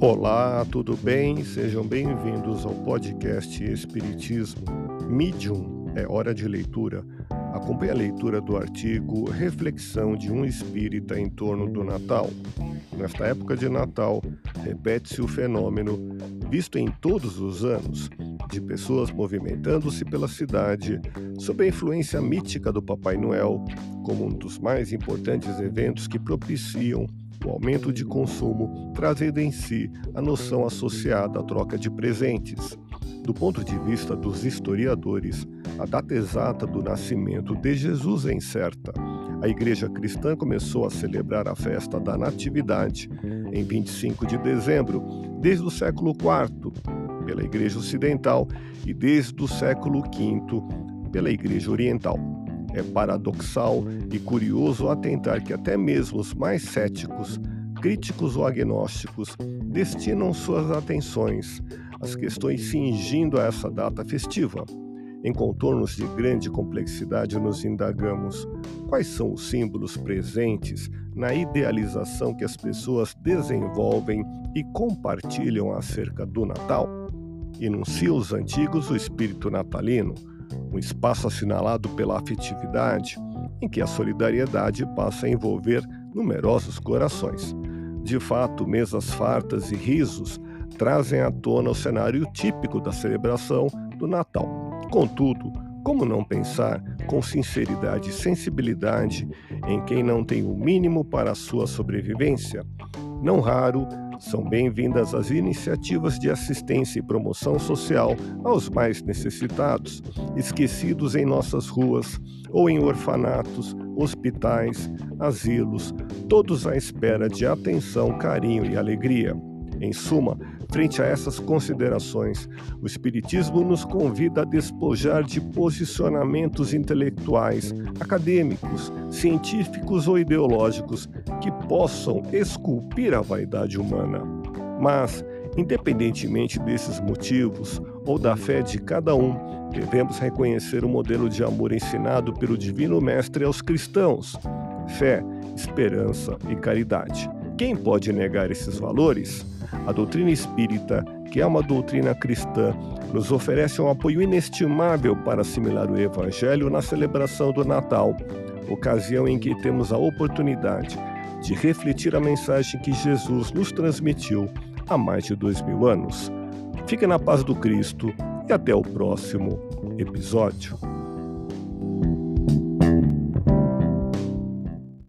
Olá, tudo bem? Sejam bem-vindos ao podcast Espiritismo Medium. É hora de leitura. Acompanhe a leitura do artigo Reflexão de um Espírita em torno do Natal. Nesta época de Natal, repete-se o fenômeno, visto em todos os anos, de pessoas movimentando-se pela cidade sob a influência mítica do Papai Noel, como um dos mais importantes eventos que propiciam o aumento de consumo, trazendo em si a noção associada à troca de presentes. Do ponto de vista dos historiadores, a data exata do nascimento de Jesus é incerta. A igreja cristã começou a celebrar a festa da Natividade em 25 de dezembro, desde o século IV, pela igreja ocidental, e desde o século V, pela igreja oriental. É paradoxal e curioso atentar que até mesmo os mais céticos, críticos ou agnósticos destinam suas atenções às questões fingindo a essa data festiva. Em contornos de grande complexidade, nos indagamos quais são os símbolos presentes na idealização que as pessoas desenvolvem e compartilham acerca do Natal. Enuncia os antigos o espírito natalino um espaço assinalado pela afetividade, em que a solidariedade passa a envolver numerosos corações. De fato, mesas fartas e risos trazem à tona o cenário típico da celebração do Natal. Contudo, como não pensar com sinceridade e sensibilidade em quem não tem o mínimo para a sua sobrevivência? Não raro, são bem-vindas as iniciativas de assistência e promoção social aos mais necessitados, esquecidos em nossas ruas ou em orfanatos, hospitais, asilos, todos à espera de atenção, carinho e alegria. Em suma, frente a essas considerações, o Espiritismo nos convida a despojar de posicionamentos intelectuais, acadêmicos, científicos ou ideológicos que possam esculpir a vaidade humana. Mas, independentemente desses motivos ou da fé de cada um, devemos reconhecer o modelo de amor ensinado pelo Divino Mestre aos cristãos: fé, esperança e caridade. Quem pode negar esses valores? A doutrina espírita, que é uma doutrina cristã, nos oferece um apoio inestimável para assimilar o Evangelho na celebração do Natal, ocasião em que temos a oportunidade de refletir a mensagem que Jesus nos transmitiu há mais de dois mil anos. Fique na paz do Cristo e até o próximo episódio.